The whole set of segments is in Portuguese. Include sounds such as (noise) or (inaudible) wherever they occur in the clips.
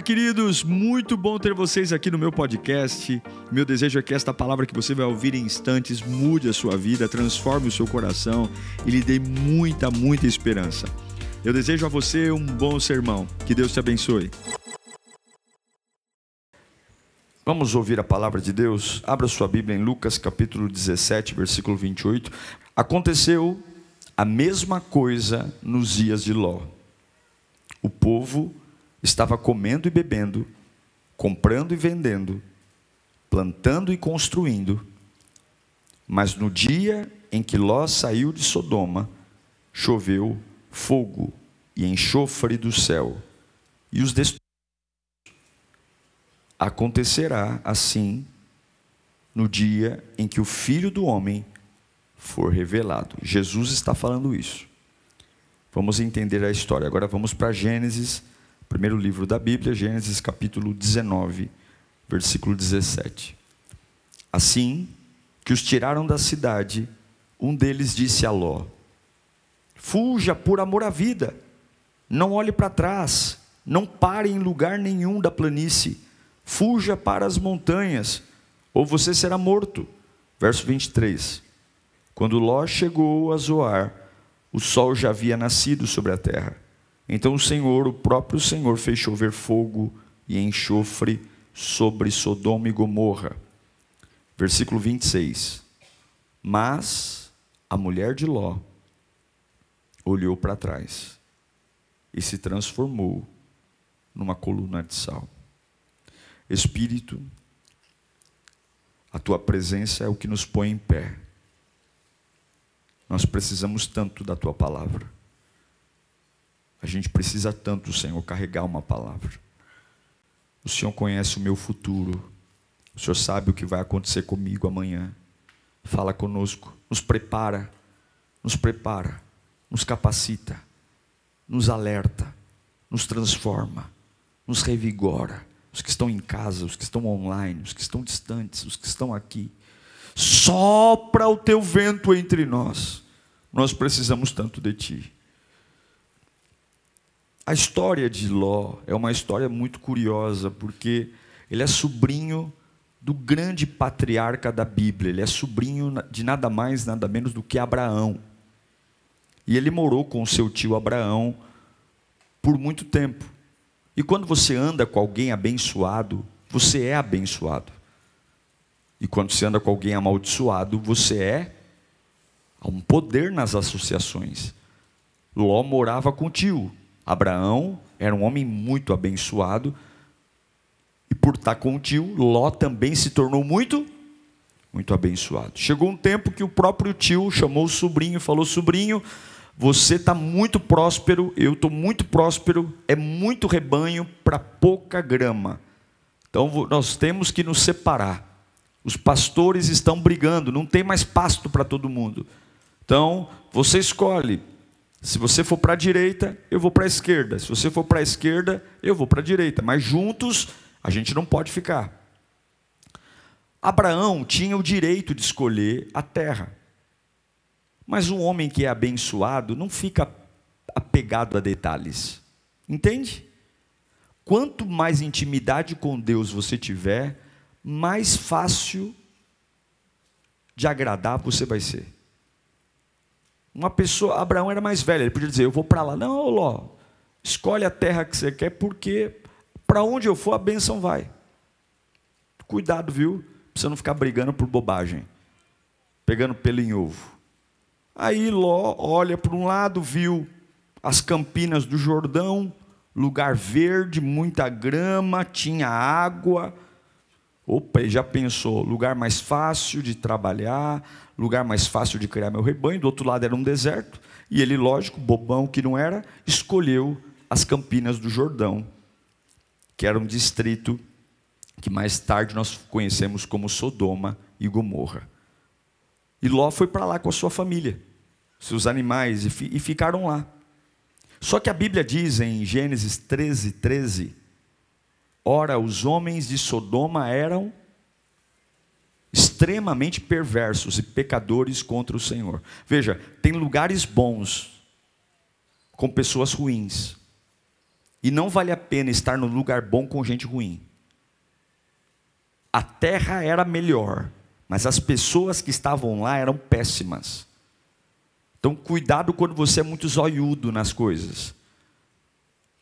Queridos, muito bom ter vocês aqui no meu podcast. Meu desejo é que esta palavra que você vai ouvir em instantes mude a sua vida, transforme o seu coração e lhe dê muita, muita esperança. Eu desejo a você um bom sermão. Que Deus te abençoe. Vamos ouvir a palavra de Deus? Abra sua Bíblia em Lucas capítulo 17, versículo 28. Aconteceu a mesma coisa nos dias de Ló. O povo estava comendo e bebendo, comprando e vendendo, plantando e construindo. Mas no dia em que Ló saiu de Sodoma, choveu fogo e enxofre do céu, e os destruiu. Acontecerá assim no dia em que o Filho do Homem for revelado. Jesus está falando isso. Vamos entender a história. Agora vamos para Gênesis, primeiro livro da Bíblia, Gênesis capítulo 19, versículo 17. Assim que os tiraram da cidade, um deles disse a Ló: Fuja por amor à vida, não olhe para trás, não pare em lugar nenhum da planície fuja para as montanhas, ou você será morto. Verso 23. Quando Ló chegou a Zoar, o sol já havia nascido sobre a terra. Então o Senhor, o próprio Senhor, fez chover fogo e enxofre sobre Sodoma e Gomorra. Versículo 26. Mas a mulher de Ló olhou para trás e se transformou numa coluna de sal. Espírito, a tua presença é o que nos põe em pé. Nós precisamos tanto da tua palavra. A gente precisa tanto, Senhor, carregar uma palavra. O Senhor conhece o meu futuro. O Senhor sabe o que vai acontecer comigo amanhã. Fala conosco, nos prepara, nos prepara, nos capacita, nos alerta, nos transforma, nos revigora os que estão em casa, os que estão online, os que estão distantes, os que estão aqui. Sopra o teu vento entre nós. Nós precisamos tanto de ti. A história de Ló é uma história muito curiosa, porque ele é sobrinho do grande patriarca da Bíblia, ele é sobrinho de nada mais, nada menos do que Abraão. E ele morou com seu tio Abraão por muito tempo. E quando você anda com alguém abençoado, você é abençoado. E quando você anda com alguém amaldiçoado, você é. Há um poder nas associações. Ló morava com o tio. Abraão era um homem muito abençoado. E por estar com o tio, Ló também se tornou muito, muito abençoado. Chegou um tempo que o próprio tio chamou o sobrinho e falou: Sobrinho, você está muito próspero, eu estou muito próspero, é muito rebanho para pouca grama. Então nós temos que nos separar. Os pastores estão brigando, não tem mais pasto para todo mundo. Então você escolhe. Se você for para a direita, eu vou para a esquerda. Se você for para a esquerda, eu vou para a direita. Mas juntos a gente não pode ficar. Abraão tinha o direito de escolher a terra. Mas um homem que é abençoado não fica apegado a detalhes. Entende? Quanto mais intimidade com Deus você tiver, mais fácil de agradar você vai ser. Uma pessoa, Abraão era mais velho, ele podia dizer: Eu vou para lá. Não, Ló, escolhe a terra que você quer, porque para onde eu for a bênção vai. Cuidado, viu? Pra você não ficar brigando por bobagem, pegando pelo em ovo. Aí Ló olha para um lado, viu as campinas do Jordão, lugar verde, muita grama, tinha água. Opa, ele já pensou, lugar mais fácil de trabalhar, lugar mais fácil de criar meu rebanho. Do outro lado era um deserto. E ele, lógico, bobão que não era, escolheu as campinas do Jordão, que era um distrito que mais tarde nós conhecemos como Sodoma e Gomorra. E Ló foi para lá com a sua família seus animais, e, fi, ficaram lá. Só que a Bíblia diz em Gênesis 13, 13: Ora, os homens de Sodoma eram extremamente perversos e pecadores contra o Senhor. Veja, tem lugares bons com pessoas ruins. E não vale a pena estar no lugar bom com gente ruim. A terra era melhor, mas as pessoas que estavam lá eram péssimas. Então, cuidado quando você é muito zoiudo nas coisas.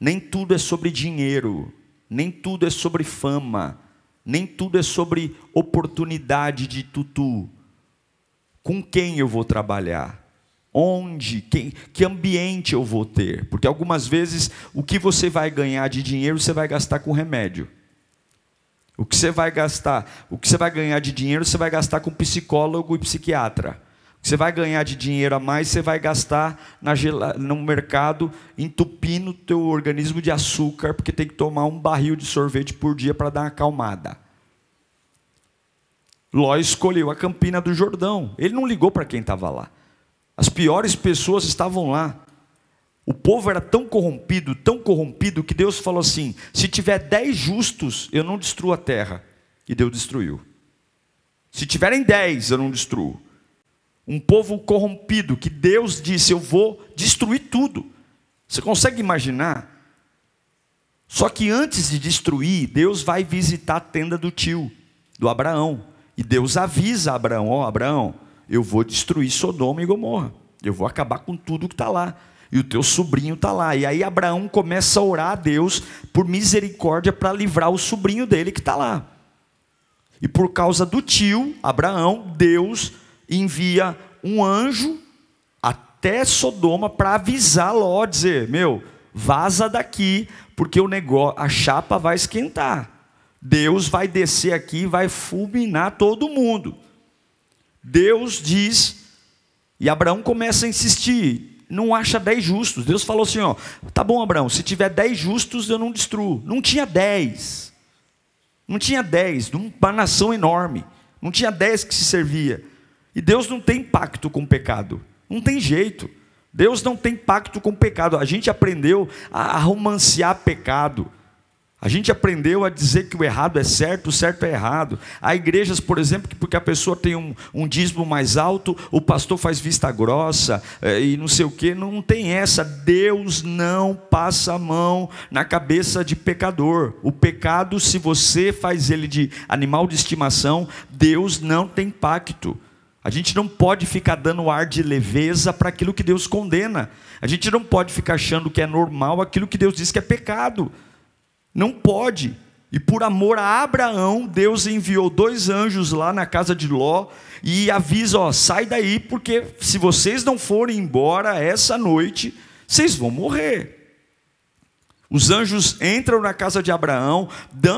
Nem tudo é sobre dinheiro, nem tudo é sobre fama, nem tudo é sobre oportunidade de tutu. Com quem eu vou trabalhar? Onde? Quem, que ambiente eu vou ter? Porque algumas vezes o que você vai ganhar de dinheiro você vai gastar com remédio. O que você vai gastar, o que você vai ganhar de dinheiro você vai gastar com psicólogo e psiquiatra. Você vai ganhar de dinheiro a mais você vai gastar na, no mercado entupindo o teu organismo de açúcar porque tem que tomar um barril de sorvete por dia para dar uma acalmada. Ló escolheu a Campina do Jordão. Ele não ligou para quem estava lá. As piores pessoas estavam lá. O povo era tão corrompido, tão corrompido, que Deus falou assim: se tiver dez justos, eu não destruo a terra. E Deus destruiu. Se tiverem dez, eu não destruo. Um povo corrompido, que Deus disse: eu vou destruir tudo. Você consegue imaginar? Só que antes de destruir, Deus vai visitar a tenda do tio, do Abraão. E Deus avisa Abraão: Ó, oh, Abraão, eu vou destruir Sodoma e Gomorra. Eu vou acabar com tudo que está lá. E o teu sobrinho está lá. E aí Abraão começa a orar a Deus por misericórdia para livrar o sobrinho dele que está lá. E por causa do tio, Abraão, Deus envia um anjo até Sodoma para avisar Ló, dizer: Meu, vaza daqui, porque o negócio, a chapa vai esquentar. Deus vai descer aqui e vai fulminar todo mundo. Deus diz, e Abraão começa a insistir, não acha dez justos. Deus falou assim: ó, tá bom, Abraão, se tiver dez justos, eu não destruo. Não tinha dez. Não tinha dez, uma nação enorme. Não tinha dez que se servia. E Deus não tem pacto com o pecado. Não tem jeito. Deus não tem pacto com o pecado. A gente aprendeu a romancear pecado. A gente aprendeu a dizer que o errado é certo, o certo é errado. Há igrejas, por exemplo, que porque a pessoa tem um, um dízimo mais alto, o pastor faz vista grossa é, e não sei o que. Não tem essa. Deus não passa a mão na cabeça de pecador. O pecado, se você faz ele de animal de estimação, Deus não tem pacto. A gente não pode ficar dando ar de leveza para aquilo que Deus condena. A gente não pode ficar achando que é normal aquilo que Deus diz que é pecado. Não pode. E por amor a Abraão, Deus enviou dois anjos lá na casa de Ló e avisa: ó, sai daí, porque se vocês não forem embora essa noite, vocês vão morrer. Os anjos entram na casa de Abraão,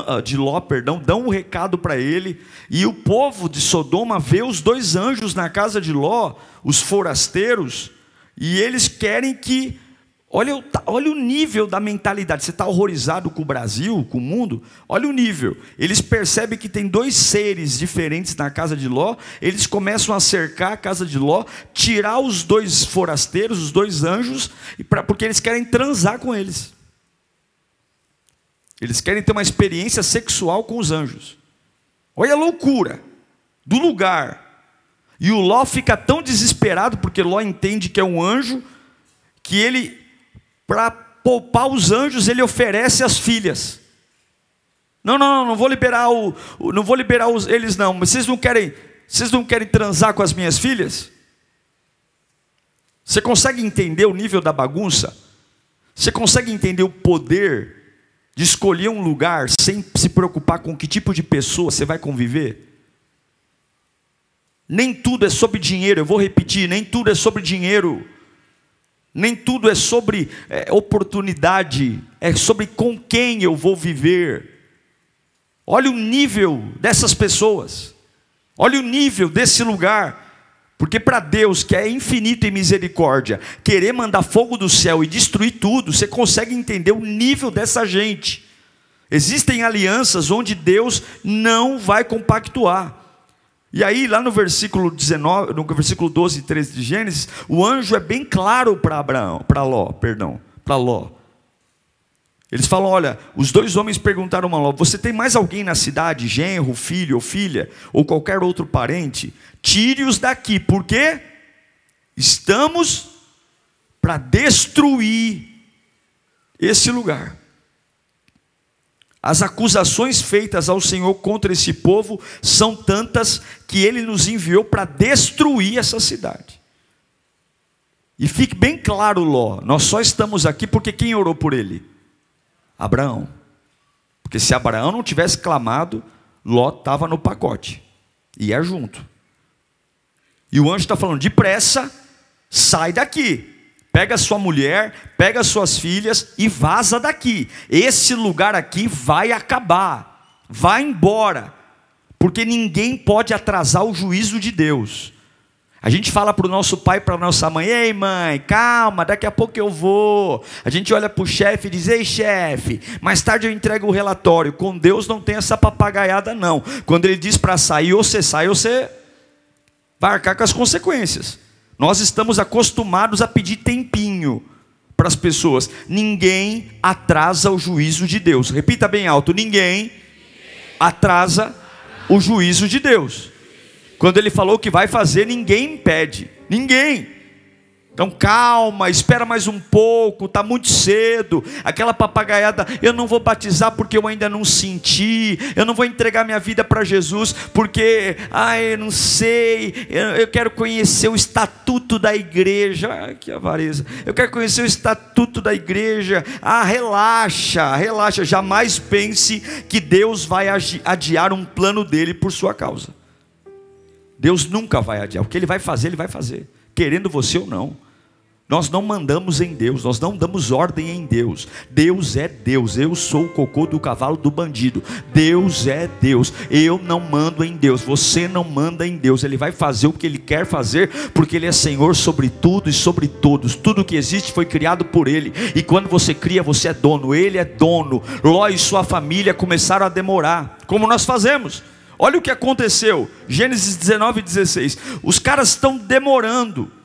ah, de Ló, perdão, dão um recado para ele, e o povo de Sodoma vê os dois anjos na casa de Ló, os forasteiros, e eles querem que Olha o, olha o nível da mentalidade. Você está horrorizado com o Brasil, com o mundo? Olha o nível. Eles percebem que tem dois seres diferentes na casa de Ló. Eles começam a cercar a casa de Ló, tirar os dois forasteiros, os dois anjos, porque eles querem transar com eles. Eles querem ter uma experiência sexual com os anjos. Olha a loucura do lugar. E o Ló fica tão desesperado, porque Ló entende que é um anjo, que ele para poupar os anjos, ele oferece as filhas. Não, não, não, não vou liberar o, não vou liberar os, eles não. Mas vocês não querem, vocês não querem transar com as minhas filhas? Você consegue entender o nível da bagunça? Você consegue entender o poder de escolher um lugar sem se preocupar com que tipo de pessoa você vai conviver? Nem tudo é sobre dinheiro, eu vou repetir, nem tudo é sobre dinheiro. Nem tudo é sobre é, oportunidade, é sobre com quem eu vou viver. Olha o nível dessas pessoas, olha o nível desse lugar. Porque para Deus, que é infinito em misericórdia, querer mandar fogo do céu e destruir tudo, você consegue entender o nível dessa gente. Existem alianças onde Deus não vai compactuar. E aí, lá no versículo 19, no versículo 12 e 13 de Gênesis, o anjo é bem claro para Abraão, para Ló, perdão, para Ló. Eles falam: olha, os dois homens perguntaram a Ló: você tem mais alguém na cidade, genro, filho ou filha, ou qualquer outro parente? Tire-os daqui, porque estamos para destruir esse lugar. As acusações feitas ao Senhor contra esse povo são tantas que ele nos enviou para destruir essa cidade. E fique bem claro, Ló, nós só estamos aqui porque quem orou por ele? Abraão. Porque se Abraão não tivesse clamado, Ló estava no pacote, ia junto. E o anjo está falando: depressa, sai daqui. Pega sua mulher, pega suas filhas e vaza daqui. Esse lugar aqui vai acabar, vai embora, porque ninguém pode atrasar o juízo de Deus. A gente fala para o nosso pai, para nossa mãe: Ei, mãe, calma, daqui a pouco eu vou. A gente olha para o chefe e diz: Ei, chefe, mais tarde eu entrego o relatório. Com Deus não tem essa papagaiada, não. Quando ele diz para sair, ou você sai, ou você vai arcar com as consequências. Nós estamos acostumados a pedir tempinho para as pessoas. Ninguém atrasa o juízo de Deus. Repita bem alto: ninguém atrasa o juízo de Deus. Quando ele falou que vai fazer, ninguém impede. Ninguém. Então calma, espera mais um pouco, está muito cedo. Aquela papagaiada, eu não vou batizar porque eu ainda não senti, eu não vou entregar minha vida para Jesus porque, ai, eu não sei, eu, eu, quero conhecer o estatuto da igreja. Ai, que avareza. Eu quero conhecer o estatuto da igreja. Ah, relaxa, relaxa. Jamais pense que Deus vai adiar um plano dele por sua causa. Deus nunca vai adiar. O que ele vai fazer, ele vai fazer, querendo você ou não. Nós não mandamos em Deus, nós não damos ordem em Deus. Deus é Deus. Eu sou o cocô do cavalo do bandido. Deus é Deus. Eu não mando em Deus. Você não manda em Deus. Ele vai fazer o que ele quer fazer, porque ele é Senhor sobre tudo e sobre todos. Tudo que existe foi criado por ele. E quando você cria, você é dono. Ele é dono. Ló e sua família começaram a demorar. Como nós fazemos? Olha o que aconteceu. Gênesis 19, 16. Os caras estão demorando.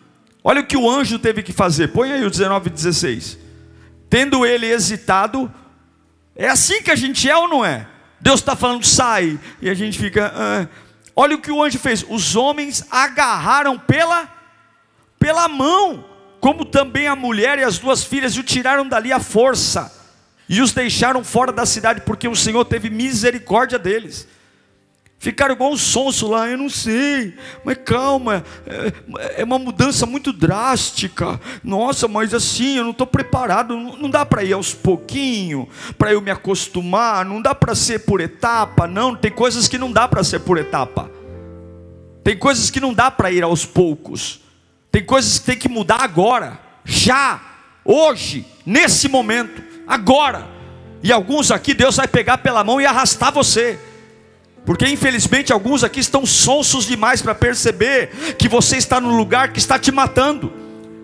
Olha o que o anjo teve que fazer. Põe aí o 19 e 16. Tendo ele hesitado, é assim que a gente é ou não é? Deus está falando, sai, e a gente fica. Ah. Olha o que o anjo fez. Os homens agarraram pela, pela mão, como também a mulher e as duas filhas, e o tiraram dali à força, e os deixaram fora da cidade, porque o Senhor teve misericórdia deles. Ficaram igual um sonso lá, eu não sei, mas calma, é, é uma mudança muito drástica. Nossa, mas assim, eu não estou preparado, não dá para ir aos pouquinhos, para eu me acostumar, não dá para ser por etapa, não, tem coisas que não dá para ser por etapa. Tem coisas que não dá para ir aos poucos. Tem coisas que tem que mudar agora, já, hoje, nesse momento, agora. E alguns aqui Deus vai pegar pela mão e arrastar você. Porque infelizmente alguns aqui estão sonsos demais para perceber que você está no lugar que está te matando,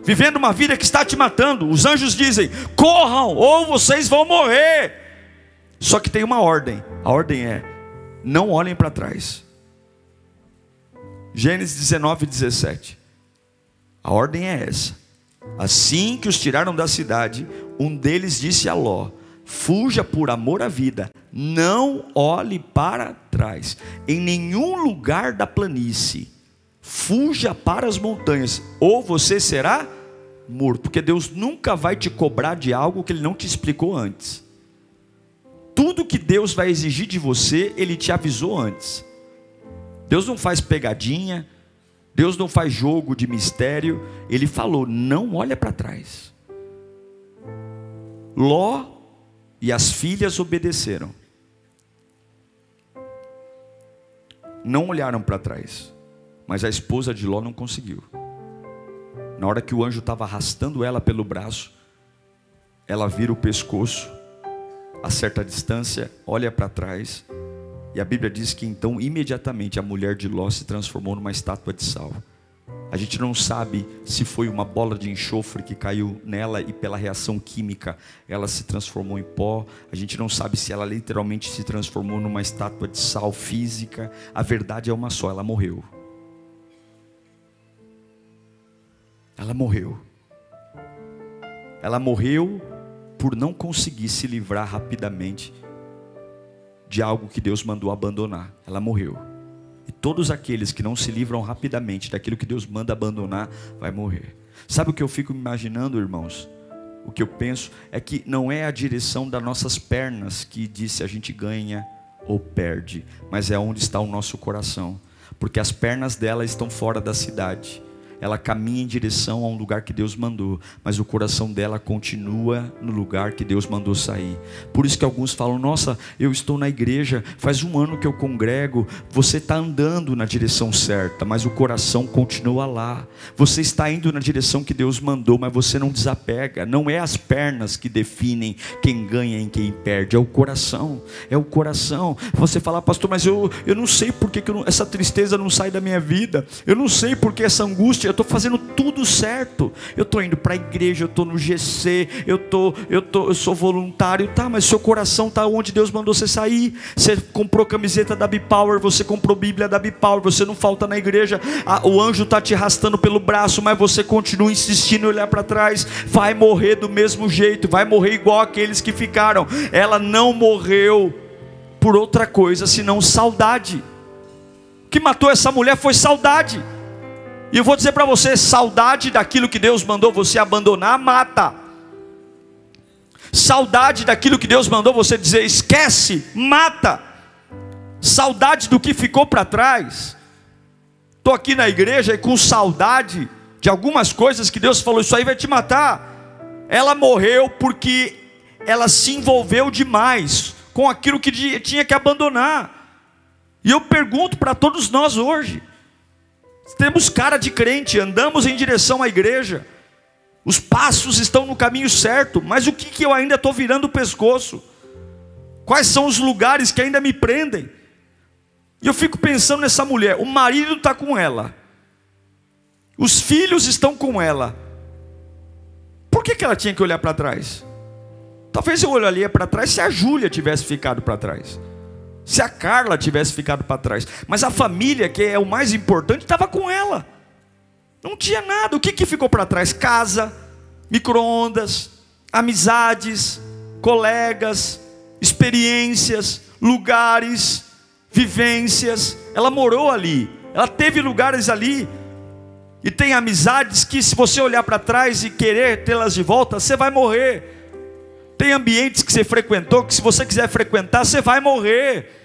vivendo uma vida que está te matando. Os anjos dizem: corram ou vocês vão morrer. Só que tem uma ordem: a ordem é: não olhem para trás. Gênesis 19, 17. A ordem é essa. Assim que os tiraram da cidade, um deles disse a Ló: Fuja por amor à vida, não olhe para trás, em nenhum lugar da planície. Fuja para as montanhas, ou você será morto, porque Deus nunca vai te cobrar de algo que Ele não te explicou antes. Tudo que Deus vai exigir de você, Ele te avisou antes. Deus não faz pegadinha, Deus não faz jogo de mistério, Ele falou: não olha para trás. Ló e as filhas obedeceram. Não olharam para trás. Mas a esposa de Ló não conseguiu. Na hora que o anjo estava arrastando ela pelo braço, ela vira o pescoço, a certa distância, olha para trás, e a Bíblia diz que então imediatamente a mulher de Ló se transformou numa estátua de sal. A gente não sabe se foi uma bola de enxofre que caiu nela e pela reação química ela se transformou em pó. A gente não sabe se ela literalmente se transformou numa estátua de sal física. A verdade é uma só: ela morreu. Ela morreu. Ela morreu por não conseguir se livrar rapidamente de algo que Deus mandou abandonar. Ela morreu. E todos aqueles que não se livram rapidamente daquilo que Deus manda abandonar, vai morrer. Sabe o que eu fico imaginando, irmãos? o que eu penso é que não é a direção das nossas pernas que diz se a gente ganha ou perde, mas é onde está o nosso coração, porque as pernas dela estão fora da cidade ela caminha em direção a um lugar que Deus mandou, mas o coração dela continua no lugar que Deus mandou sair. Por isso que alguns falam: Nossa, eu estou na igreja, faz um ano que eu congrego. Você está andando na direção certa, mas o coração continua lá. Você está indo na direção que Deus mandou, mas você não desapega. Não é as pernas que definem quem ganha e quem perde, é o coração. É o coração. Você fala, pastor, mas eu, eu não sei por que, eu, essa tristeza não sai da minha vida. Eu não sei por que essa angústia eu estou fazendo tudo certo. Eu estou indo para a igreja, eu estou no GC, eu, tô, eu, tô, eu sou voluntário, tá, mas seu coração está onde Deus mandou você sair. Você comprou camiseta da Bipower, você comprou Bíblia da Bipower, você não falta na igreja, o anjo está te arrastando pelo braço, mas você continua insistindo em olhar para trás, vai morrer do mesmo jeito, vai morrer igual aqueles que ficaram. Ela não morreu por outra coisa senão saudade. O que matou essa mulher foi saudade. E eu vou dizer para você: saudade daquilo que Deus mandou você abandonar, mata. Saudade daquilo que Deus mandou você dizer, esquece, mata. Saudade do que ficou para trás. Estou aqui na igreja e com saudade de algumas coisas que Deus falou: Isso aí vai te matar. Ela morreu porque ela se envolveu demais com aquilo que tinha que abandonar. E eu pergunto para todos nós hoje: temos cara de crente, andamos em direção à igreja, os passos estão no caminho certo, mas o que, que eu ainda estou virando o pescoço? Quais são os lugares que ainda me prendem? E eu fico pensando nessa mulher: o marido está com ela, os filhos estão com ela, por que, que ela tinha que olhar para trás? Talvez eu olharia para trás se a Júlia tivesse ficado para trás se a Carla tivesse ficado para trás. Mas a família, que é o mais importante, estava com ela. Não tinha nada. O que, que ficou para trás? Casa, micro-ondas, amizades, colegas, experiências, lugares, vivências. Ela morou ali. Ela teve lugares ali. E tem amizades que, se você olhar para trás e querer tê-las de volta, você vai morrer. Tem ambientes que você frequentou que, se você quiser frequentar, você vai morrer.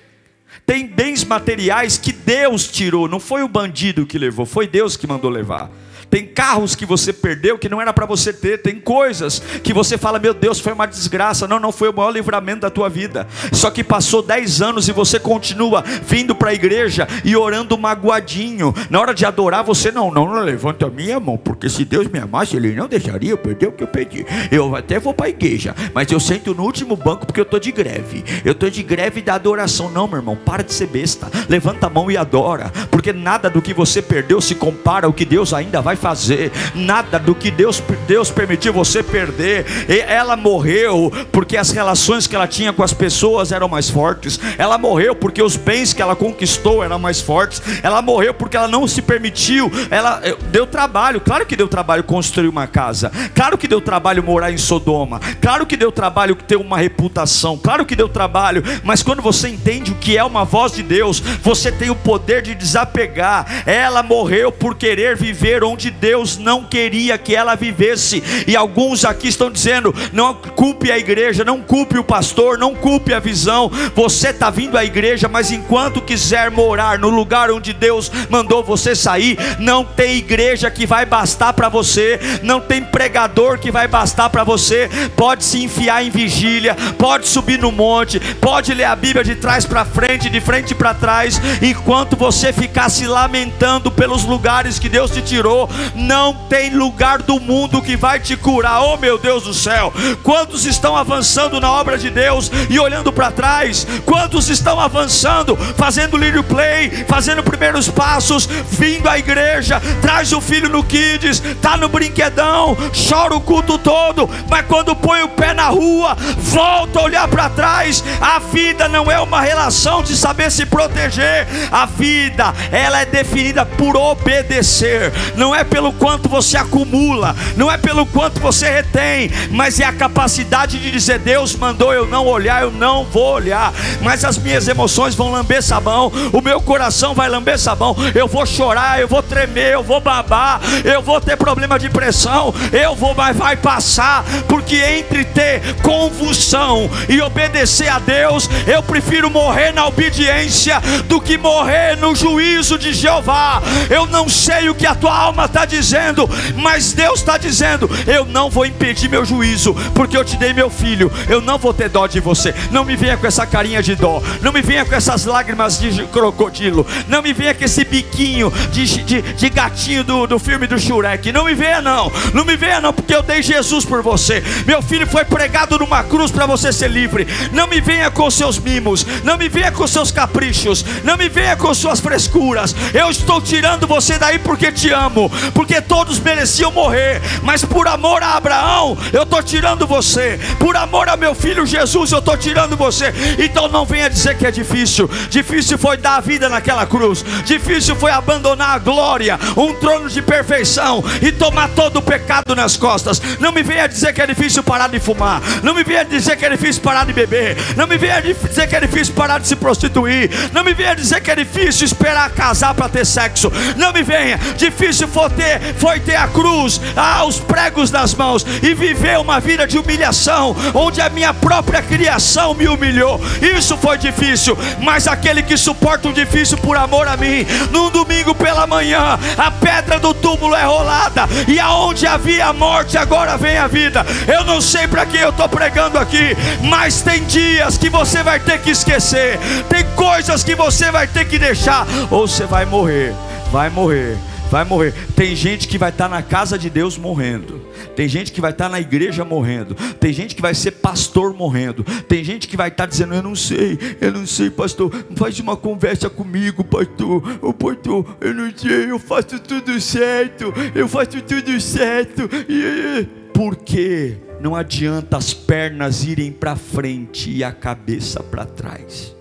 Tem bens materiais que Deus tirou, não foi o bandido que levou, foi Deus que mandou levar. Tem carros que você perdeu que não era para você ter. Tem coisas que você fala, meu Deus, foi uma desgraça. Não, não foi o maior livramento da tua vida. Só que passou 10 anos e você continua vindo para a igreja e orando magoadinho. Na hora de adorar, você não, não, não levanta a minha mão, porque se Deus me amasse, Ele não deixaria eu perder o que eu pedi. Eu até vou para a igreja, mas eu sento no último banco porque eu estou de greve. Eu estou de greve da adoração. Não, meu irmão, para de ser besta. Levanta a mão e adora, porque nada do que você perdeu se compara ao que Deus ainda vai fazer fazer, nada do que Deus, Deus permitiu você perder. E ela morreu porque as relações que ela tinha com as pessoas eram mais fortes. Ela morreu porque os bens que ela conquistou eram mais fortes. Ela morreu porque ela não se permitiu. Ela eh, deu trabalho, claro que deu trabalho construir uma casa. Claro que deu trabalho morar em Sodoma. Claro que deu trabalho ter uma reputação. Claro que deu trabalho, mas quando você entende o que é uma voz de Deus, você tem o poder de desapegar. Ela morreu por querer viver onde Deus não queria que ela vivesse. E alguns aqui estão dizendo: não culpe a igreja, não culpe o pastor, não culpe a visão. Você está vindo à igreja, mas enquanto quiser morar no lugar onde Deus mandou você sair, não tem igreja que vai bastar para você, não tem pregador que vai bastar para você. Pode se enfiar em vigília, pode subir no monte, pode ler a Bíblia de trás para frente, de frente para trás, enquanto você ficar se lamentando pelos lugares que Deus te tirou, não tem lugar do mundo que vai te curar. Oh meu Deus do céu! Quantos estão avançando na obra de Deus e olhando para trás? Quantos estão avançando, fazendo lírio play, fazendo primeiros passos, vindo à igreja, traz o filho no kids, tá no brinquedão, chora o culto todo, mas quando põe o pé na rua, volta a olhar para trás. A vida não é uma relação de saber se proteger. A vida, ela é definida por obedecer. Não é pelo quanto você acumula, não é pelo quanto você retém, mas é a capacidade de dizer: Deus mandou eu não olhar, eu não vou olhar, mas as minhas emoções vão lamber sabão, o meu coração vai lamber sabão, eu vou chorar, eu vou tremer, eu vou babar, eu vou ter problema de pressão, eu vou, mas vai passar, porque entre ter convulsão e obedecer a Deus, eu prefiro morrer na obediência do que morrer no juízo de Jeová. Eu não sei o que a tua alma está dizendo, mas Deus está dizendo: eu não vou impedir meu juízo, porque eu te dei meu filho, eu não vou ter dó de você. Não me venha com essa carinha de dó, não me venha com essas lágrimas de crocodilo, não me venha com esse biquinho de, de, de gatinho do, do filme do Shurek. Não me venha, não, não me venha, não, porque eu dei Jesus por você. Meu filho foi pregado numa cruz para você ser livre. Não me venha com seus mimos, não me venha com seus caprichos, não me venha com suas frescuras. Eu estou tirando você daí porque te amo, porque todos mereciam morrer, mas por amor a Abraão, eu estou tirando você, por amor a meu filho Jesus, eu estou tirando você. Então não venha dizer que é difícil. Difícil foi dar a vida naquela cruz, difícil foi abandonar a glória, um trono de perfeição e tomar todo o pecado nas costas. Não me venha dizer que é difícil parar de fumar, não me venha dizer que é difícil parar de beber, não me venha dizer que é difícil parar de se prostituir, não me venha dizer que é difícil esperar casar para ter sexo, não me venha, difícil foi ter, foi ter a cruz, ah, os pregos nas mãos e viver uma vida de humilhação, onde a minha própria criação me humilhou. Isso foi difícil, mas aquele que suporta o difícil por amor a mim, num domingo pela manhã, a pedra do túmulo é rolada, e aonde havia a morte, agora vem a vida. Eu não sei para quem eu estou pregando aqui, mas tem dias que você vai ter que esquecer, tem coisas que você vai ter que deixar, ou você vai morrer, vai morrer vai morrer. Tem gente que vai estar na casa de Deus morrendo. Tem gente que vai estar na igreja morrendo. Tem gente que vai ser pastor morrendo. Tem gente que vai estar dizendo: Eu não sei, eu não sei, pastor. Faz uma conversa comigo, pastor. Ô, pastor, eu não sei, eu faço tudo certo. Eu faço tudo certo. Porque não adianta as pernas irem para frente e a cabeça para trás.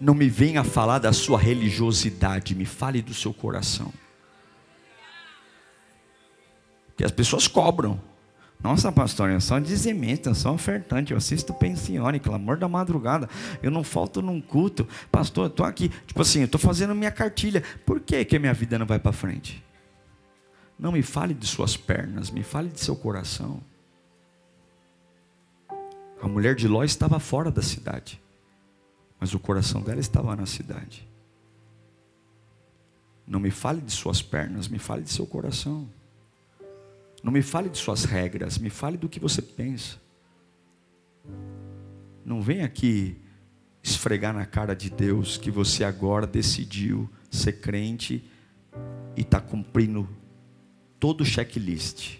Não me venha falar da sua religiosidade, me fale do seu coração. Que as pessoas cobram. Nossa, pastor, eu sou dizimista, eu sou ofertante, eu assisto pensione, clamor da madrugada, eu não falto num culto. Pastor, eu estou aqui, tipo assim, eu estou fazendo minha cartilha. Por que, que minha vida não vai para frente? Não me fale de suas pernas, me fale de seu coração. A mulher de Ló estava fora da cidade mas o coração dela estava na cidade. Não me fale de suas pernas, me fale de seu coração. Não me fale de suas regras, me fale do que você pensa. Não vem aqui esfregar na cara de Deus que você agora decidiu ser crente e está cumprindo todo o checklist.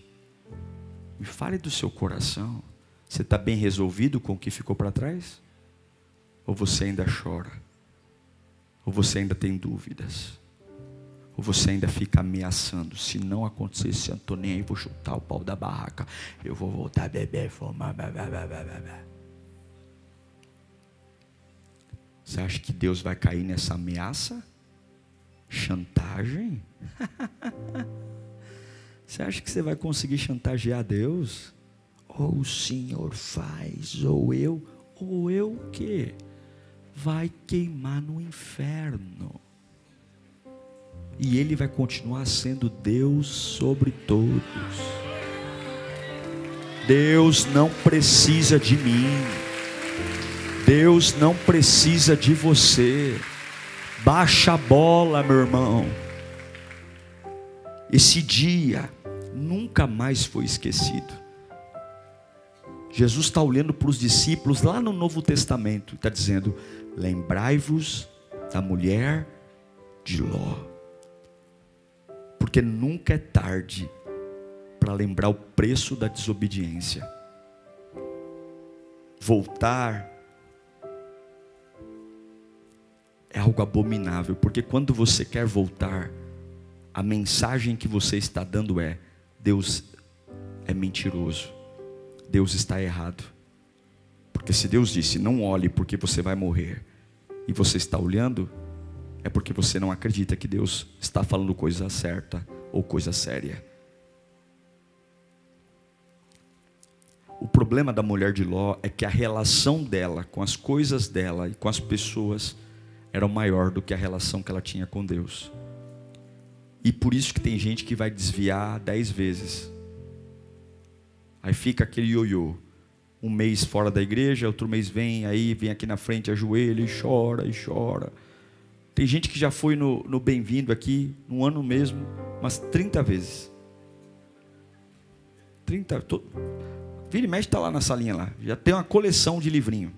Me fale do seu coração. Você está bem resolvido com o que ficou para trás? Ou você ainda chora? Ou você ainda tem dúvidas? Ou você ainda fica ameaçando? Se não acontecer esse nem aí, vou chutar o pau da barraca. Eu vou voltar a beber, fumar. Blá, blá, blá, blá, Você acha que Deus vai cair nessa ameaça? Chantagem? (laughs) Você acha que você vai conseguir chantagear Deus? Ou o Senhor faz, ou eu, ou eu o quê? Vai queimar no inferno. E ele vai continuar sendo Deus sobre todos. Deus não precisa de mim. Deus não precisa de você. Baixa a bola, meu irmão. Esse dia nunca mais foi esquecido. Jesus está olhando para os discípulos lá no Novo Testamento, está dizendo: Lembrai-vos da mulher de Ló, porque nunca é tarde para lembrar o preço da desobediência. Voltar é algo abominável, porque quando você quer voltar, a mensagem que você está dando é: Deus é mentiroso, Deus está errado. Porque se Deus disse, não olhe porque você vai morrer, e você está olhando, é porque você não acredita que Deus está falando coisa certa ou coisa séria. O problema da mulher de Ló é que a relação dela com as coisas dela e com as pessoas era maior do que a relação que ela tinha com Deus. E por isso que tem gente que vai desviar dez vezes. Aí fica aquele ioiô. Um mês fora da igreja, outro mês vem, aí vem aqui na frente, ajoelha e chora e chora. Tem gente que já foi no, no bem-vindo aqui, no ano mesmo, umas 30 vezes. 30. Tô, vira e mexe está lá na salinha lá. Já tem uma coleção de livrinho.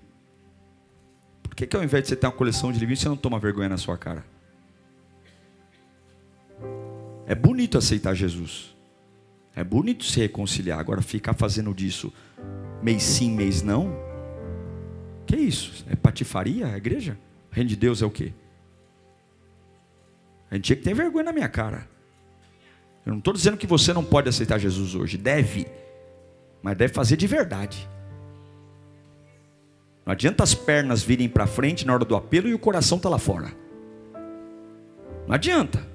Por que, que ao invés de você ter uma coleção de livrinhos, você não toma vergonha na sua cara? É bonito aceitar Jesus. É bonito se reconciliar. Agora, ficar fazendo disso mês sim, mês não. Que isso? É patifaria a igreja? O reino de Deus é o quê? A gente tinha que ter vergonha na minha cara. Eu não estou dizendo que você não pode aceitar Jesus hoje. Deve. Mas deve fazer de verdade. Não adianta as pernas virem para frente na hora do apelo e o coração está lá fora. Não adianta.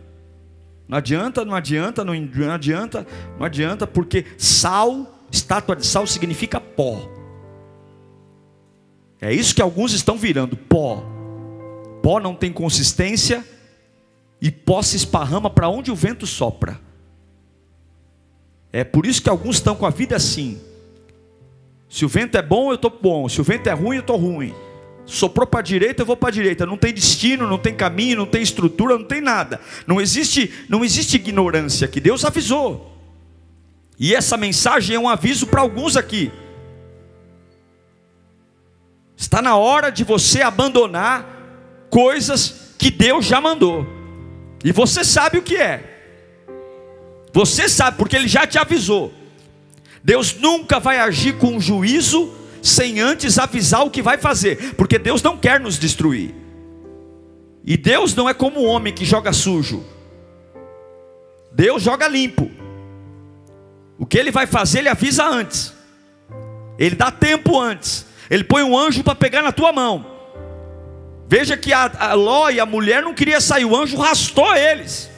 Não adianta, não adianta, não adianta, não adianta, porque sal, estátua de sal significa pó. É isso que alguns estão virando, pó. Pó não tem consistência e pó se esparrama para onde o vento sopra. É por isso que alguns estão com a vida assim. Se o vento é bom, eu estou bom. Se o vento é ruim, eu estou ruim. Soprou para a direita, eu vou para a direita. Não tem destino, não tem caminho, não tem estrutura, não tem nada. Não existe, não existe ignorância que Deus avisou. E essa mensagem é um aviso para alguns aqui. Está na hora de você abandonar coisas que Deus já mandou. E você sabe o que é. Você sabe, porque Ele já te avisou. Deus nunca vai agir com juízo sem antes avisar o que vai fazer, porque Deus não quer nos destruir. E Deus não é como o homem que joga sujo. Deus joga limpo. O que ele vai fazer, ele avisa antes. Ele dá tempo antes. Ele põe um anjo para pegar na tua mão. Veja que a, a Ló e a mulher não queria sair, o anjo rastou eles.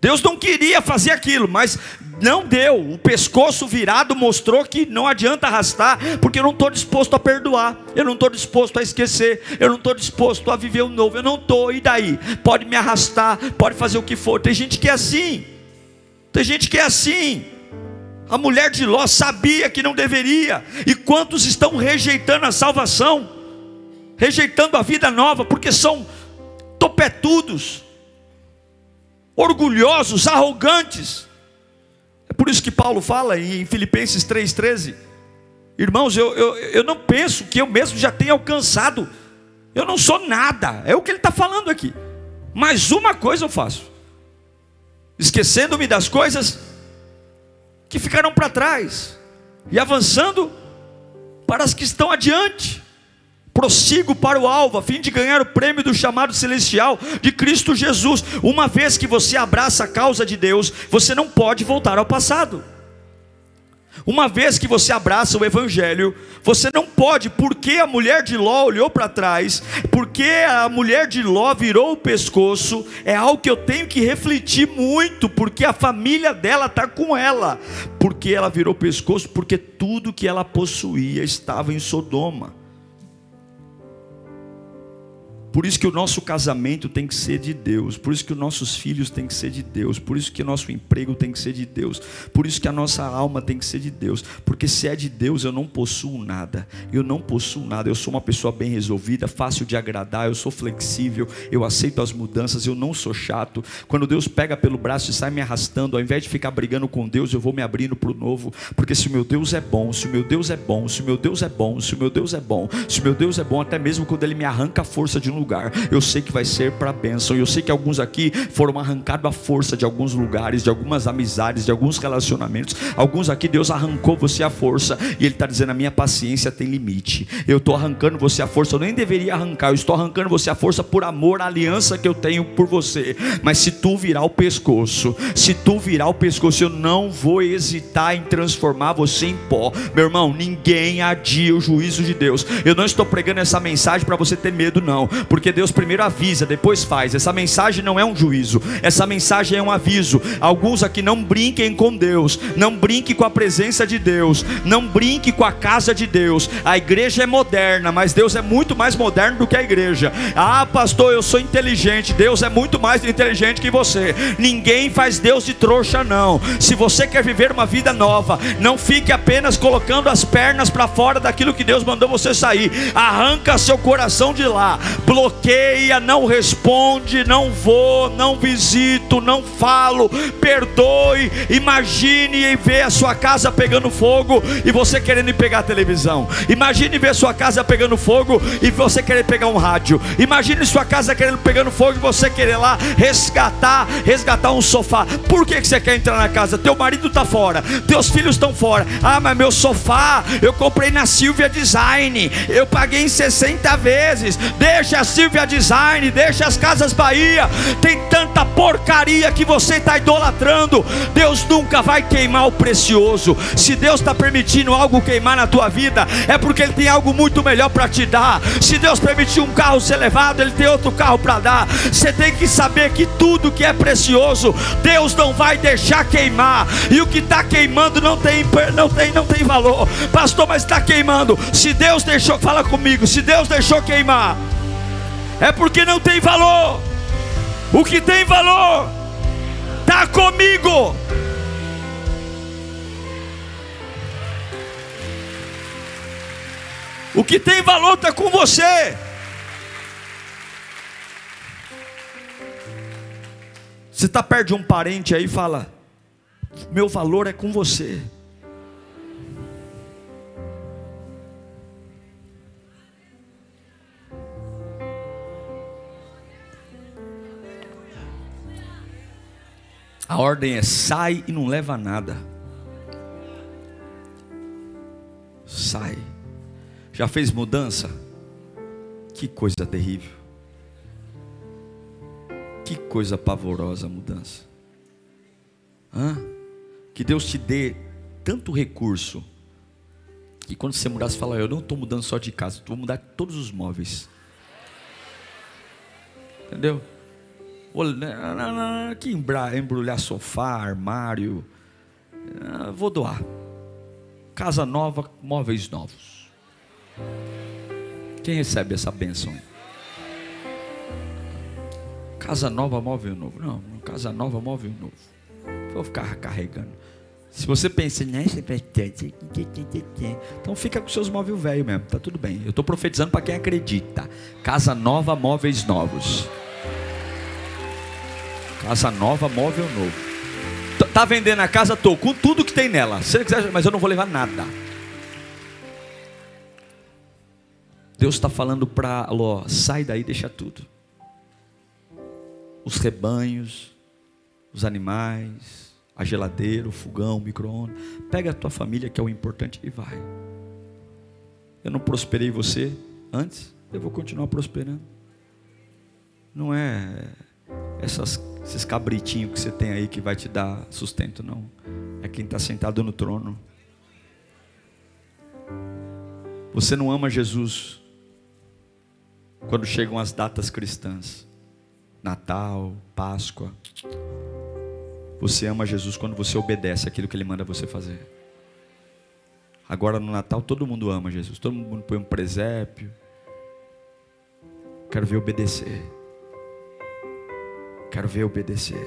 Deus não queria fazer aquilo, mas não deu. O pescoço virado mostrou que não adianta arrastar, porque eu não estou disposto a perdoar, eu não estou disposto a esquecer, eu não estou disposto a viver o novo, eu não estou. E daí? Pode me arrastar, pode fazer o que for. Tem gente que é assim, tem gente que é assim. A mulher de Ló sabia que não deveria, e quantos estão rejeitando a salvação, rejeitando a vida nova, porque são topetudos, orgulhosos, arrogantes. Por isso que Paulo fala em Filipenses 3,13: Irmãos, eu, eu, eu não penso que eu mesmo já tenha alcançado, eu não sou nada, é o que ele está falando aqui. Mas uma coisa eu faço, esquecendo-me das coisas que ficaram para trás, e avançando para as que estão adiante prossigo para o alvo, a fim de ganhar o prêmio do chamado celestial de Cristo Jesus. Uma vez que você abraça a causa de Deus, você não pode voltar ao passado. Uma vez que você abraça o Evangelho, você não pode, porque a mulher de Ló olhou para trás, porque a mulher de Ló virou o pescoço, é algo que eu tenho que refletir muito, porque a família dela está com ela, porque ela virou o pescoço, porque tudo que ela possuía estava em Sodoma. Por isso que o nosso casamento tem que ser de Deus, por isso que os nossos filhos têm que ser de Deus, por isso que o nosso emprego tem que ser de Deus, por isso que a nossa alma tem que ser de Deus, porque se é de Deus eu não possuo nada, eu não possuo nada, eu sou uma pessoa bem resolvida, fácil de agradar, eu sou flexível, eu aceito as mudanças, eu não sou chato. Quando Deus pega pelo braço e sai me arrastando, ao invés de ficar brigando com Deus, eu vou me abrindo para o novo, porque se o meu Deus é bom, se o meu Deus é bom, se o meu Deus é bom, se o meu Deus é bom, se o meu Deus é bom, até mesmo quando Ele me arranca a força de um lugar, eu sei que vai ser para bênção. Eu sei que alguns aqui foram arrancados à força de alguns lugares, de algumas amizades, de alguns relacionamentos. Alguns aqui Deus arrancou você à força e Ele está dizendo: a minha paciência tem limite. Eu estou arrancando você à força. Eu nem deveria arrancar. Eu estou arrancando você à força por amor à aliança que eu tenho por você. Mas se tu virar o pescoço, se tu virar o pescoço, eu não vou hesitar em transformar você em pó. Meu irmão, ninguém adia o juízo de Deus. Eu não estou pregando essa mensagem para você ter medo, não. Porque Deus primeiro avisa, depois faz. Essa mensagem não é um juízo, essa mensagem é um aviso. Alguns aqui não brinquem com Deus, não brinque com a presença de Deus, não brinque com a casa de Deus. A igreja é moderna, mas Deus é muito mais moderno do que a igreja. Ah, pastor, eu sou inteligente. Deus é muito mais inteligente que você. Ninguém faz Deus de trouxa, não. Se você quer viver uma vida nova, não fique apenas colocando as pernas para fora daquilo que Deus mandou você sair. Arranca seu coração de lá, não responde, não vou, não visito, não falo, perdoe. Imagine e ver a sua casa pegando fogo e você querendo pegar a televisão. Imagine ver sua casa pegando fogo e você querer pegar um rádio. Imagine sua casa querendo pegando fogo e você querer lá resgatar, resgatar um sofá. Por que, que você quer entrar na casa? Teu marido está fora, teus filhos estão fora. Ah, mas meu sofá eu comprei na Silvia Design. Eu paguei em 60 vezes. Deixa Silvia Design, deixa as Casas Bahia. Tem tanta porcaria que você está idolatrando. Deus nunca vai queimar o precioso. Se Deus está permitindo algo queimar na tua vida, é porque Ele tem algo muito melhor para te dar. Se Deus permitiu um carro ser levado, Ele tem outro carro para dar. Você tem que saber que tudo que é precioso, Deus não vai deixar queimar. E o que está queimando não tem, não tem, não tem valor. Pastor, mas está queimando. Se Deus deixou, fala comigo. Se Deus deixou queimar, é porque não tem valor. O que tem valor está comigo. O que tem valor está com você. Você está perto de um parente aí e fala: Meu valor é com você. A ordem é sai e não leva nada. Sai. Já fez mudança? Que coisa terrível. Que coisa pavorosa a mudança. Hã? Que Deus te dê tanto recurso que quando você mudar, você fala: Eu não estou mudando só de casa, vou mudar todos os móveis. Entendeu? Né, que embrulhar sofá, armário. Ah, vou doar. Casa nova, móveis novos. Quem recebe essa bênção? Casa nova, móvel novo. Não, casa nova, móvel novo. Vou ficar carregando. Se você pensa, né, então fica com seus móveis velhos mesmo, tá tudo bem. Eu estou profetizando para quem acredita. Casa nova, móveis novos. Casa nova, móvel novo. Tá vendendo a casa? Tô com tudo que tem nela. Se quiser, mas eu não vou levar nada. Deus está falando para Ló, sai daí, deixa tudo os rebanhos, os animais, a geladeira, o fogão, o micro-ondas. Pega a tua família, que é o importante, e vai. Eu não prosperei você antes, eu vou continuar prosperando. Não é essas, esses cabritinhos que você tem aí que vai te dar sustento, não. É quem está sentado no trono. Você não ama Jesus quando chegam as datas cristãs. Natal, Páscoa. Você ama Jesus quando você obedece aquilo que Ele manda você fazer. Agora no Natal todo mundo ama Jesus, todo mundo põe um presépio. Quero ver obedecer. Quero ver obedecer.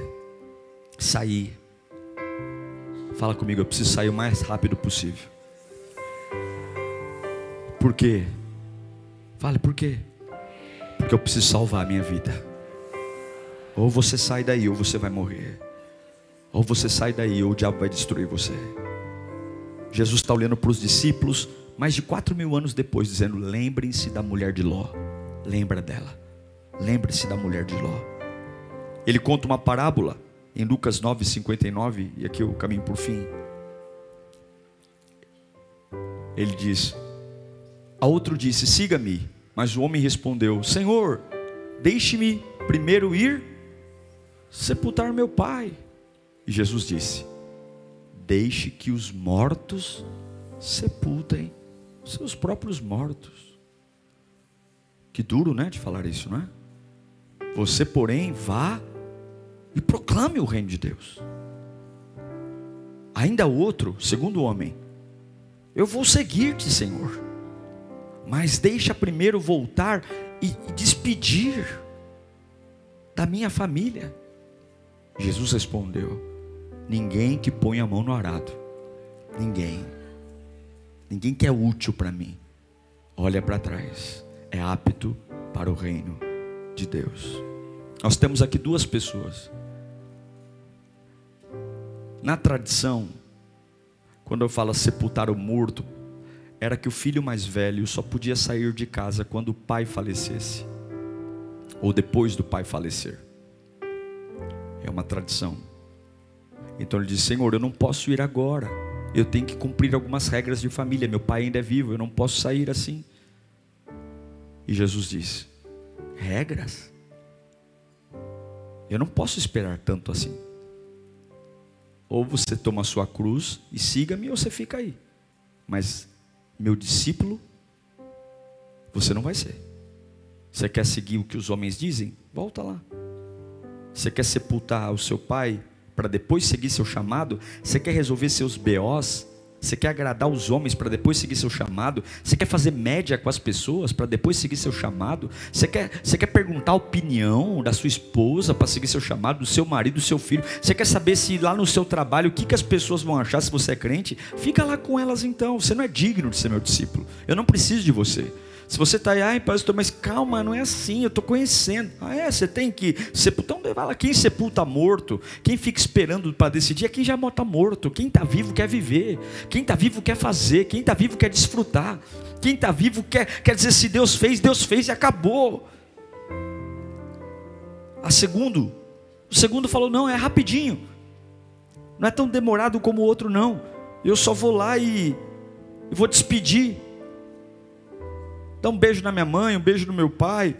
Sair. Fala comigo, eu preciso sair o mais rápido possível. Por quê? Fale por quê? Porque eu preciso salvar a minha vida. Ou você sai daí, ou você vai morrer. Ou você sai daí, ou o diabo vai destruir você. Jesus está olhando para os discípulos, mais de quatro mil anos depois, dizendo: Lembrem-se da mulher de Ló. Lembra dela. Lembre-se da mulher de Ló. Ele conta uma parábola em Lucas 9,59, e aqui eu caminho por fim. Ele diz: A outro disse: Siga-me. Mas o homem respondeu: Senhor, deixe-me primeiro ir sepultar meu pai. E Jesus disse: Deixe que os mortos sepultem seus próprios mortos. Que duro, né, de falar isso, não é? Você, porém, vá e proclame o reino de Deus. Ainda outro, segundo homem, eu vou seguir-te, Senhor, mas deixa primeiro voltar e despedir da minha família. Jesus respondeu: Ninguém que põe a mão no arado, ninguém, ninguém que é útil para mim, olha para trás, é apto para o reino de Deus. Nós temos aqui duas pessoas. Na tradição, quando eu falo sepultar o morto, era que o filho mais velho só podia sair de casa quando o pai falecesse, ou depois do pai falecer. É uma tradição. Então ele disse: Senhor, eu não posso ir agora. Eu tenho que cumprir algumas regras de família. Meu pai ainda é vivo, eu não posso sair assim. E Jesus disse: Regras? Eu não posso esperar tanto assim. Ou você toma a sua cruz e siga-me, ou você fica aí. Mas meu discípulo, você não vai ser. Você quer seguir o que os homens dizem? Volta lá. Você quer sepultar o seu pai para depois seguir seu chamado? Você quer resolver seus BOs? Você quer agradar os homens para depois seguir seu chamado? Você quer fazer média com as pessoas para depois seguir seu chamado? Você quer, você quer perguntar a opinião da sua esposa para seguir seu chamado, do seu marido, do seu filho? Você quer saber se lá no seu trabalho o que, que as pessoas vão achar se você é crente? Fica lá com elas então. Você não é digno de ser meu discípulo. Eu não preciso de você. Se você está aí, ai, pastor, mas calma, não é assim, eu estou conhecendo. Ah, é? Você tem que sepultar. Então, vai lá, quem sepulta morto, quem fica esperando para decidir é quem já está morto. Quem está vivo quer viver. Quem está vivo quer fazer. Quem está vivo quer desfrutar. Quem está vivo quer, quer dizer: se Deus fez, Deus fez e acabou. A segundo, o segundo falou: não, é rapidinho. Não é tão demorado como o outro, não. Eu só vou lá e, e vou despedir Dá um beijo na minha mãe, um beijo no meu pai.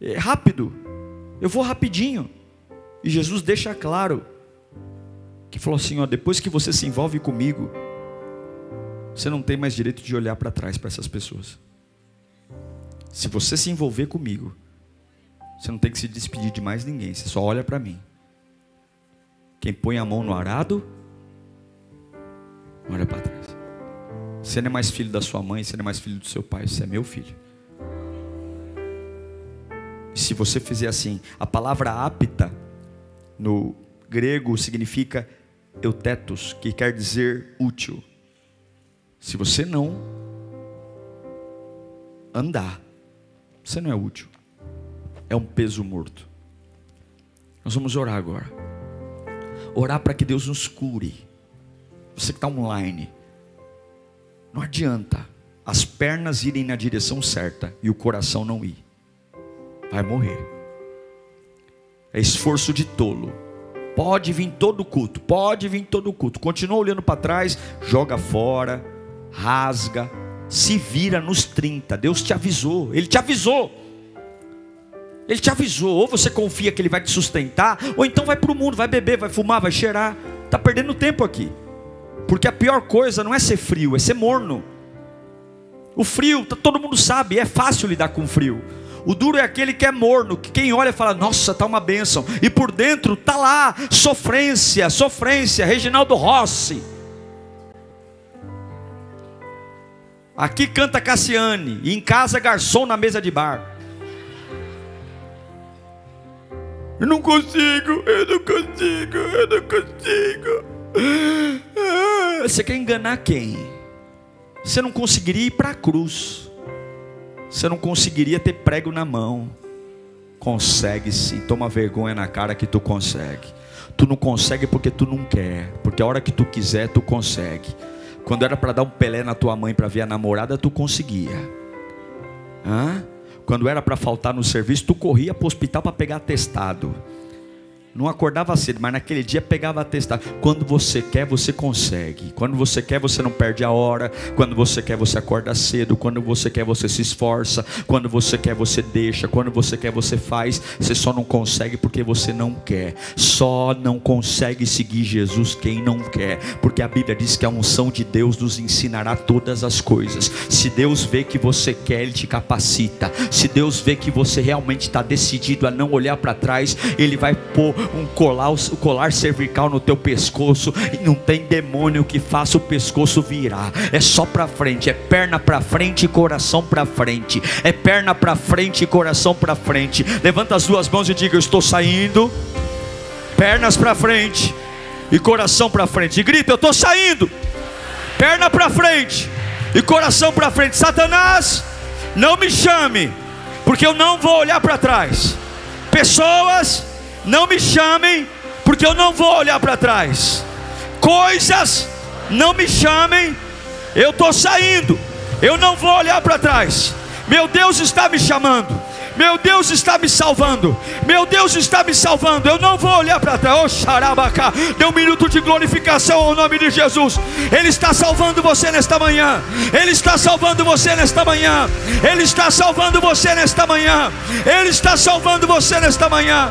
É rápido. Eu vou rapidinho. E Jesus deixa claro que falou assim, ó, depois que você se envolve comigo, você não tem mais direito de olhar para trás para essas pessoas. Se você se envolver comigo, você não tem que se despedir de mais ninguém, você só olha para mim. Quem põe a mão no arado, olha para trás. Você não é mais filho da sua mãe, você não é mais filho do seu pai, você é meu filho. E se você fizer assim, a palavra apta no grego significa eutetos, que quer dizer útil. Se você não andar, você não é útil. É um peso morto. Nós vamos orar agora. Orar para que Deus nos cure. Você que está online, não adianta as pernas irem na direção certa e o coração não ir. Vai morrer. É esforço de tolo. Pode vir todo culto, pode vir todo culto. Continua olhando para trás, joga fora, rasga, se vira nos 30. Deus te avisou, Ele te avisou. Ele te avisou. Ou você confia que Ele vai te sustentar, ou então vai para o mundo, vai beber, vai fumar, vai cheirar. Está perdendo tempo aqui. Porque a pior coisa não é ser frio, é ser morno. O frio, tá, todo mundo sabe, é fácil lidar com frio. O duro é aquele que é morno, que quem olha fala, nossa, tá uma bênção. E por dentro tá lá, sofrência, sofrência, Reginaldo Rossi. Aqui canta Cassiane, e em casa garçom na mesa de bar. Eu não consigo, eu não consigo, eu não consigo. Você quer enganar quem? Você não conseguiria ir para a cruz. Você não conseguiria ter prego na mão. Consegue sim. Toma vergonha na cara que tu consegue. Tu não consegue porque tu não quer. Porque a hora que tu quiser, tu consegue. Quando era para dar um pelé na tua mãe para ver a namorada, tu conseguia. Hã? Quando era para faltar no serviço, tu corria para o hospital para pegar atestado. Não acordava cedo, mas naquele dia pegava atestado. Quando você quer, você consegue. Quando você quer, você não perde a hora. Quando você quer, você acorda cedo. Quando você quer, você se esforça. Quando você quer, você deixa. Quando você quer, você faz. Você só não consegue porque você não quer. Só não consegue seguir Jesus quem não quer. Porque a Bíblia diz que a unção de Deus nos ensinará todas as coisas. Se Deus vê que você quer, Ele te capacita. Se Deus vê que você realmente está decidido a não olhar para trás, Ele vai pôr um colar, um colar cervical no teu pescoço e não tem demônio que faça o pescoço virar. É só para frente, é perna para frente e coração para frente. É perna para frente e coração para frente. Levanta as duas mãos e diga: Eu estou saindo. Pernas para frente e coração para frente. E grita: Eu estou saindo. Perna para frente e coração para frente. Satanás, não me chame, porque eu não vou olhar para trás. Pessoas, não me chamem, porque eu não vou olhar para trás. Coisas, não me chamem, eu estou saindo, eu não vou olhar para trás. Meu Deus está me chamando. Meu Deus está me salvando. Meu Deus está me salvando. Eu não vou olhar para trás. Oh. Dê um minuto de glorificação ao nome de Jesus. Ele está salvando você nesta manhã. Ele está salvando você nesta manhã. Ele está salvando você nesta manhã. Ele está salvando você nesta manhã.